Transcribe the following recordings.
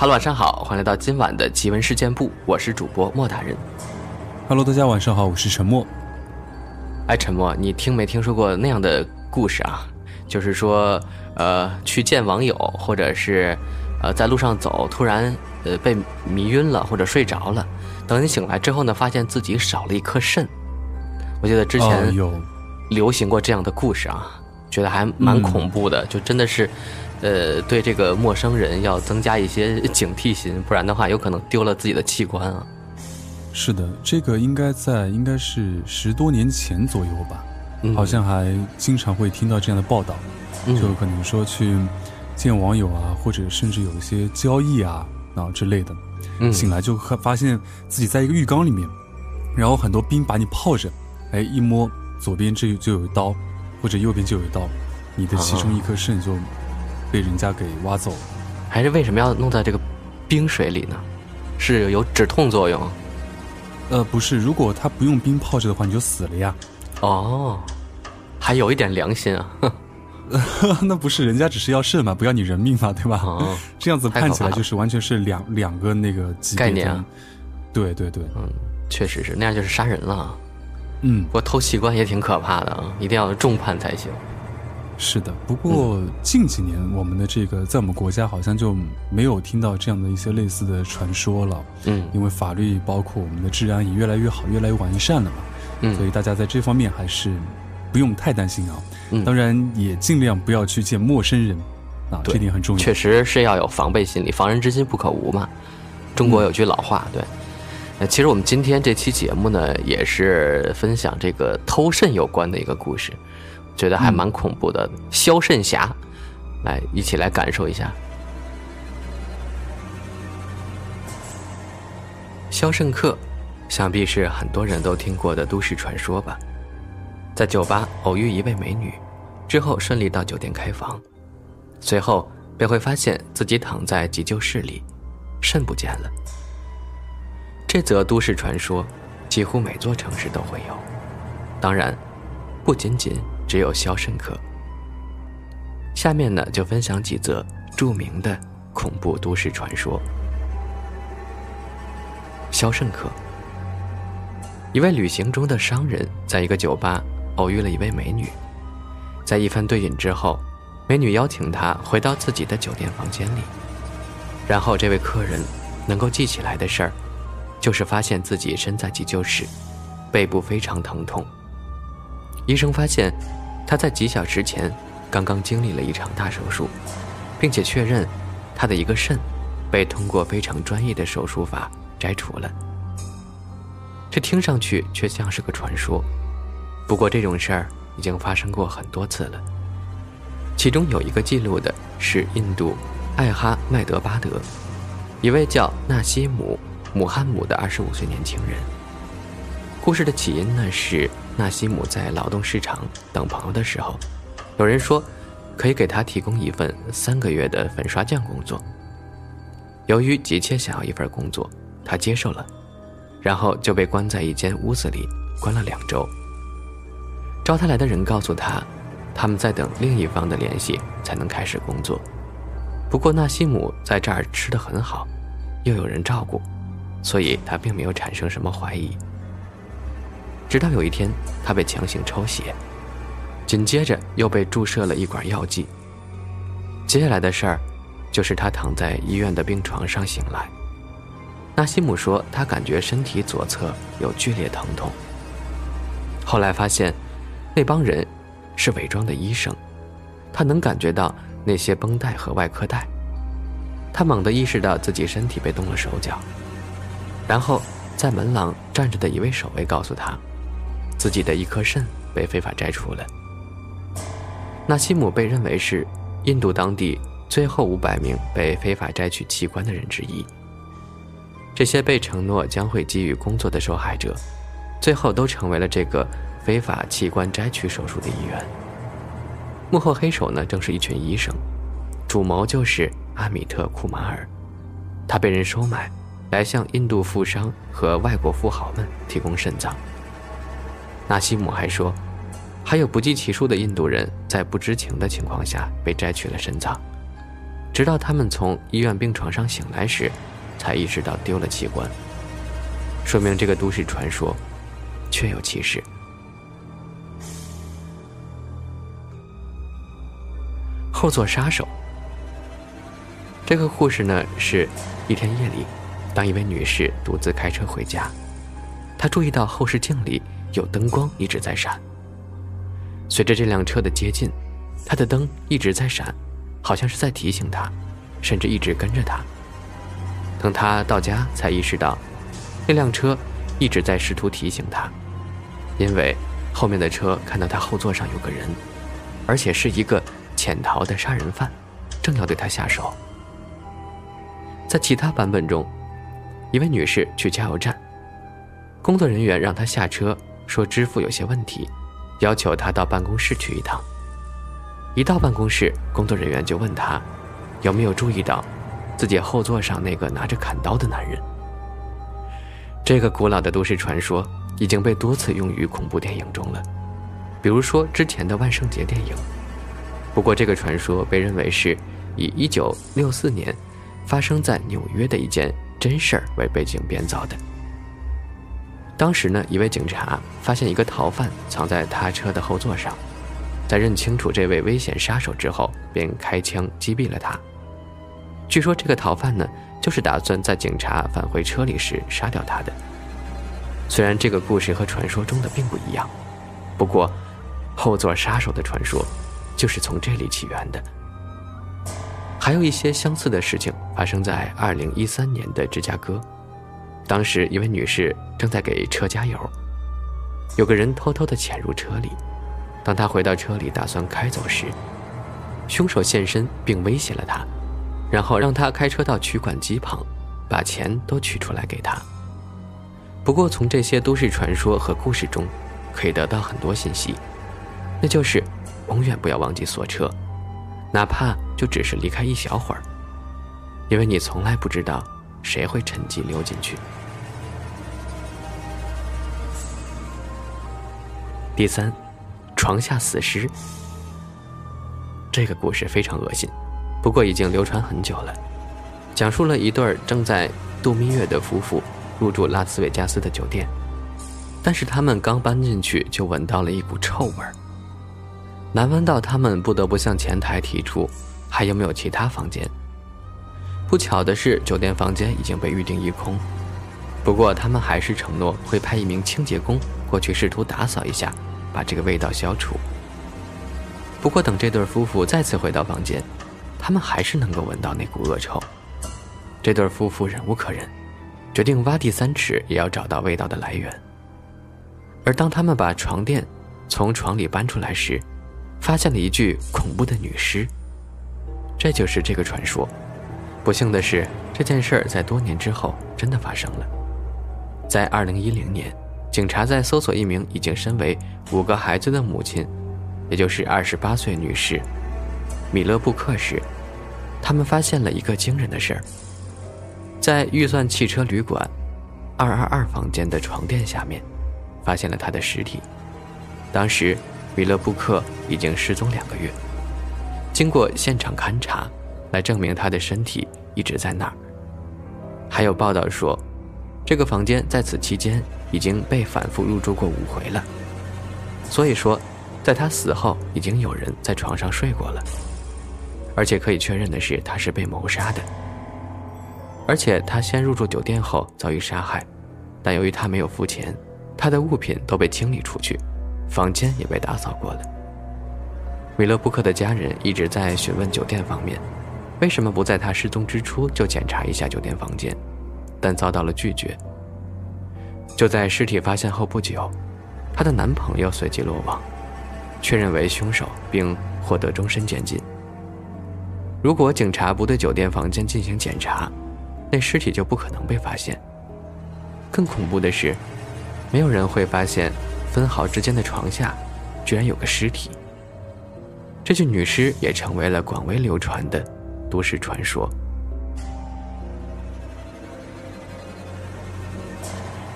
Hello，晚上好，欢迎来到今晚的奇闻事件部，我是主播莫大人。Hello，大家晚上好，我是沉默。哎，沉默，你听没听说过那样的故事啊？就是说，呃，去见网友，或者是，呃，在路上走，突然呃被迷晕了或者睡着了，等你醒来之后呢，发现自己少了一颗肾。我记得之前有流行过这样的故事啊，觉得还蛮恐怖的，就真的是，呃，对这个陌生人要增加一些 警惕心，不然的话有可能丢了自己的器官啊。是的，这个应该在应该是十多年前左右吧。好像还经常会听到这样的报道，就可能说去见网友啊，或者甚至有一些交易啊啊之类的，醒来就发现自己在一个浴缸里面，然后很多冰把你泡着，哎，一摸左边这就有一刀，或者右边就有一刀，你的其中一颗肾就被人家给挖走了。还是为什么要弄在这个冰水里呢？是有止痛作用？呃，不是，如果它不用冰泡着的话，你就死了呀。哦，还有一点良心啊！那不是人家只是要肾嘛，不要你人命嘛，对吧？哦，这样子看起来就是完全是两两个那个概念。对对对，嗯，确实是那样，就是杀人了。嗯，不过偷器官也挺可怕的啊，一定要重判才行。是的，不过近几年我们的这个在我们国家好像就没有听到这样的一些类似的传说了。嗯，因为法律包括我们的治安也越来越好，越来越完善了嘛。嗯，所以大家在这方面还是不用太担心啊。嗯，当然也尽量不要去见陌生人，啊，这点很重要。确实是要有防备心理，防人之心不可无嘛。中国有句老话，对。呃，其实我们今天这期节目呢，也是分享这个偷肾有关的一个故事，觉得还蛮恐怖的。肖肾侠，来一起来感受一下。肖胜克。想必是很多人都听过的都市传说吧。在酒吧偶遇一位美女，之后顺利到酒店开房，随后便会发现自己躺在急救室里，肾不见了。这则都市传说几乎每座城市都会有，当然，不仅仅只有肖申克。下面呢，就分享几则著名的恐怖都市传说。肖申克。一位旅行中的商人，在一个酒吧偶遇了一位美女，在一番对饮之后，美女邀请他回到自己的酒店房间里。然后，这位客人能够记起来的事儿，就是发现自己身在急救室，背部非常疼痛。医生发现他在几小时前刚刚经历了一场大手术，并且确认他的一个肾被通过非常专业的手术法摘除了。这听上去却像是个传说，不过这种事儿已经发生过很多次了。其中有一个记录的是印度艾哈迈德巴德，一位叫纳西姆·姆罕姆的二十五岁年轻人。故事的起因呢是纳西姆在劳动市场等朋友的时候，有人说可以给他提供一份三个月的粉刷匠工作。由于急切想要一份工作，他接受了。然后就被关在一间屋子里，关了两周。招他来的人告诉他，他们在等另一方的联系才能开始工作。不过纳西姆在这儿吃得很好，又有人照顾，所以他并没有产生什么怀疑。直到有一天，他被强行抽血，紧接着又被注射了一管药剂。接下来的事儿，就是他躺在医院的病床上醒来。纳西姆说，他感觉身体左侧有剧烈疼痛。后来发现，那帮人是伪装的医生，他能感觉到那些绷带和外科带。他猛地意识到自己身体被动了手脚，然后在门廊站着的一位守卫告诉他，自己的一颗肾被非法摘除了。纳西姆被认为是印度当地最后五百名被非法摘取器官的人之一。这些被承诺将会给予工作的受害者，最后都成为了这个非法器官摘取手术的一员。幕后黑手呢，正是一群医生，主谋就是阿米特·库马尔，他被人收买，来向印度富商和外国富豪们提供肾脏。纳西姆还说，还有不计其数的印度人在不知情的情况下被摘取了肾脏，直到他们从医院病床上醒来时，才意识到丢了器官。说明这个都市传说确有其事。后座杀手。这个护士呢，是一天夜里，当一位女士独自开车回家，她注意到后视镜里有灯光一直在闪。随着这辆车的接近，她的灯一直在闪，好像是在提醒她，甚至一直跟着她。等她到家，才意识到，那辆车一直在试图提醒她，因为后面的车看到她后座上有个人，而且是一个。潜逃的杀人犯，正要对她下手。在其他版本中，一位女士去加油站，工作人员让她下车，说支付有些问题，要求她到办公室去一趟。一到办公室，工作人员就问她，有没有注意到自己后座上那个拿着砍刀的男人。这个古老的都市传说已经被多次用于恐怖电影中了，比如说之前的万圣节电影。不过，这个传说被认为是以1964年发生在纽约的一件真事儿为背景编造的。当时呢，一位警察发现一个逃犯藏在他车的后座上，在认清楚这位危险杀手之后，便开枪击毙了他。据说这个逃犯呢，就是打算在警察返回车里时杀掉他的。虽然这个故事和传说中的并不一样，不过后座杀手的传说。就是从这里起源的。还有一些相似的事情发生在二零一三年的芝加哥，当时一位女士正在给车加油，有个人偷偷的潜入车里，当她回到车里打算开走时，凶手现身并威胁了她，然后让她开车到取款机旁，把钱都取出来给她。不过从这些都市传说和故事中，可以得到很多信息，那就是。永远不要忘记锁车，哪怕就只是离开一小会儿，因为你从来不知道谁会趁机溜进去。第三，床下死尸。这个故事非常恶心，不过已经流传很久了，讲述了一对正在度蜜月的夫妇入住拉斯维加斯的酒店，但是他们刚搬进去就闻到了一股臭味儿。难闻到他们不得不向前台提出，还有没有其他房间？不巧的是，酒店房间已经被预定一空。不过，他们还是承诺会派一名清洁工过去试图打扫一下，把这个味道消除。不过，等这对夫妇再次回到房间，他们还是能够闻到那股恶臭。这对夫妇忍无可忍，决定挖地三尺也要找到味道的来源。而当他们把床垫从床里搬出来时，发现了一具恐怖的女尸，这就是这个传说。不幸的是，这件事儿在多年之后真的发生了。在2010年，警察在搜索一名已经身为五个孩子的母亲，也就是28岁女士米勒布克时，他们发现了一个惊人的事儿：在预算汽车旅馆222房间的床垫下面，发现了她的尸体。当时。米勒布克已经失踪两个月，经过现场勘查，来证明他的身体一直在那儿。还有报道说，这个房间在此期间已经被反复入住过五回了。所以说，在他死后，已经有人在床上睡过了。而且可以确认的是，他是被谋杀的。而且他先入住酒店后遭遇杀害，但由于他没有付钱，他的物品都被清理出去。房间也被打扫过了。米勒布克的家人一直在询问酒店方面，为什么不在他失踪之初就检查一下酒店房间，但遭到了拒绝。就在尸体发现后不久，她的男朋友随即落网，确认为凶手，并获得终身监禁。如果警察不对酒店房间进行检查，那尸体就不可能被发现。更恐怖的是，没有人会发现。分毫之间的床下，居然有个尸体。这具女尸也成为了广为流传的都市传说。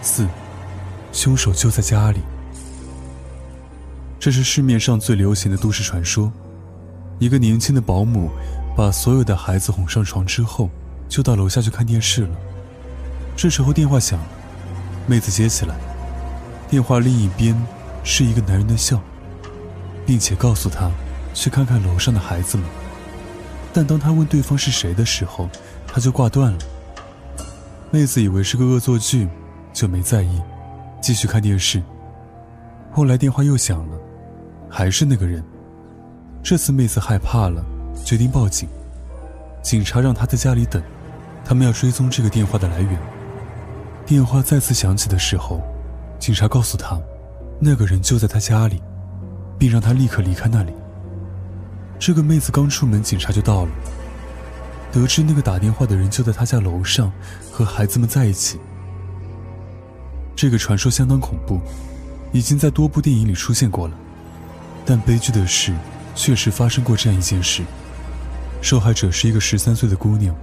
四，凶手就在家里。这是市面上最流行的都市传说。一个年轻的保姆把所有的孩子哄上床之后，就到楼下去看电视了。这时候电话响了，妹子接起来，电话另一边是一个男人的笑，并且告诉他去看看楼上的孩子们。但当他问对方是谁的时候，他就挂断了。妹子以为是个恶作剧，就没在意，继续看电视。后来电话又响了，还是那个人。这次妹子害怕了，决定报警。警察让她在家里等，他们要追踪这个电话的来源。电话再次响起的时候，警察告诉他，那个人就在他家里，并让他立刻离开那里。这个妹子刚出门，警察就到了，得知那个打电话的人就在他家楼上，和孩子们在一起。这个传说相当恐怖，已经在多部电影里出现过了。但悲剧的是，确实发生过这样一件事，受害者是一个十三岁的姑娘。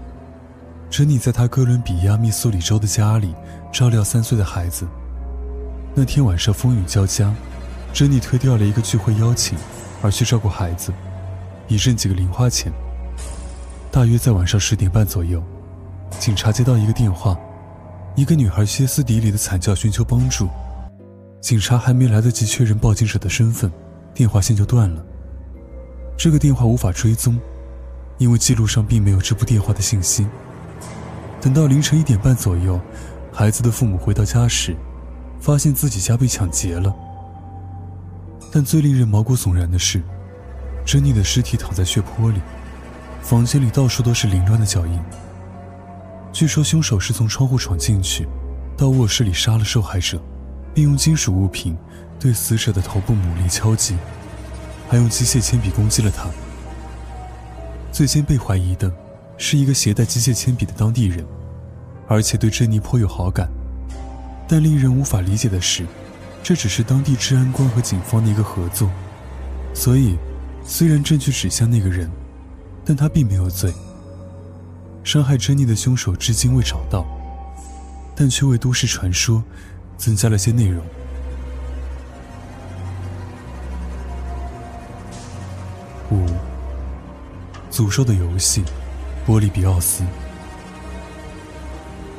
珍妮在她哥伦比亚密苏里州的家里照料三岁的孩子。那天晚上风雨交加，珍妮推掉了一个聚会邀请，而去照顾孩子，以挣几个零花钱。大约在晚上十点半左右，警察接到一个电话，一个女孩歇斯底里的惨叫，寻求帮助。警察还没来得及确认报警者的身份，电话线就断了。这个电话无法追踪，因为记录上并没有这部电话的信息。等到凌晨一点半左右，孩子的父母回到家时，发现自己家被抢劫了。但最令人毛骨悚然的是，珍妮的尸体躺在血泊里，房间里到处都是凌乱的脚印。据说凶手是从窗户闯进去，到卧室里杀了受害者，并用金属物品对死者的头部猛烈敲击，还用机械铅笔攻击了他。最先被怀疑的。是一个携带机械铅笔的当地人，而且对珍妮颇有好感。但令人无法理解的是，这只是当地治安官和警方的一个合作。所以，虽然证据指向那个人，但他并没有罪。伤害珍妮的凶手至今未找到，但却为都市传说增加了些内容。五，诅咒的游戏。波利比奥斯，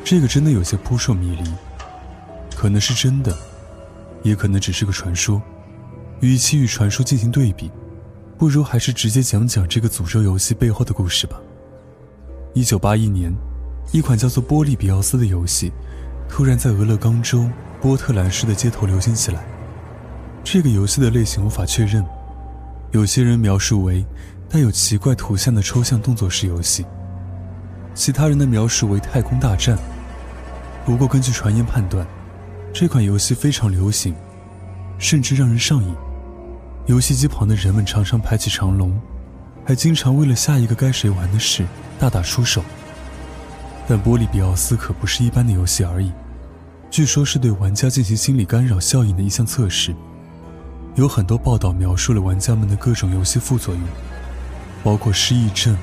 这个真的有些扑朔迷离，可能是真的，也可能只是个传说。与其与传说进行对比，不如还是直接讲讲这个诅咒游戏背后的故事吧。一九八一年，一款叫做《波利比奥斯》的游戏，突然在俄勒冈州波特兰市的街头流行起来。这个游戏的类型无法确认，有些人描述为带有奇怪图像的抽象动作式游戏。其他人的描述为太空大战。不过，根据传言判断，这款游戏非常流行，甚至让人上瘾。游戏机旁的人们常常排起长龙，还经常为了下一个该谁玩的事大打出手。但波利比奥斯可不是一般的游戏而已，据说是对玩家进行心理干扰效应的一项测试。有很多报道描述了玩家们的各种游戏副作用，包括失忆症、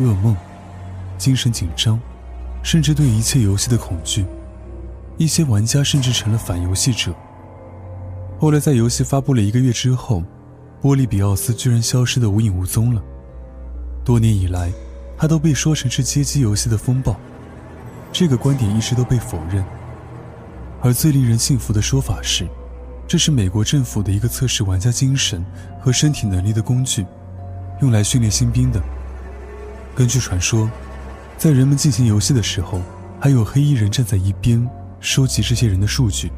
噩梦。精神紧张，甚至对一切游戏的恐惧，一些玩家甚至成了反游戏者。后来，在游戏发布了一个月之后，波利比奥斯居然消失得无影无踪了。多年以来，他都被说成是街机游戏的风暴，这个观点一直都被否认。而最令人信服的说法是，这是美国政府的一个测试玩家精神和身体能力的工具，用来训练新兵的。根据传说。在人们进行游戏的时候，还有黑衣人站在一边收集这些人的数据，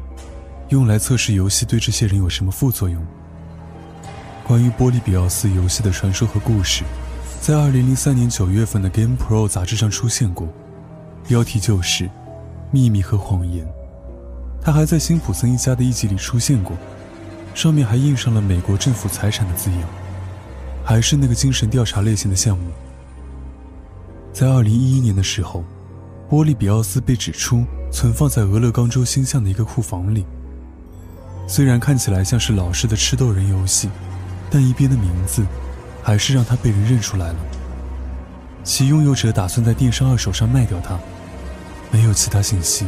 用来测试游戏对这些人有什么副作用。关于波利比奥斯游戏的传说和故事，在2003年9月份的《Game Pro》杂志上出现过，标题就是《秘密和谎言》。他还在辛普森一家的一集里出现过，上面还印上了美国政府财产的字样，还是那个精神调查类型的项目。在二零一一年的时候，波利比奥斯被指出存放在俄勒冈州星象的一个库房里。虽然看起来像是老式的吃豆人游戏，但一边的名字，还是让他被人认出来了。其拥有者打算在电商二手上卖掉它，没有其他信息。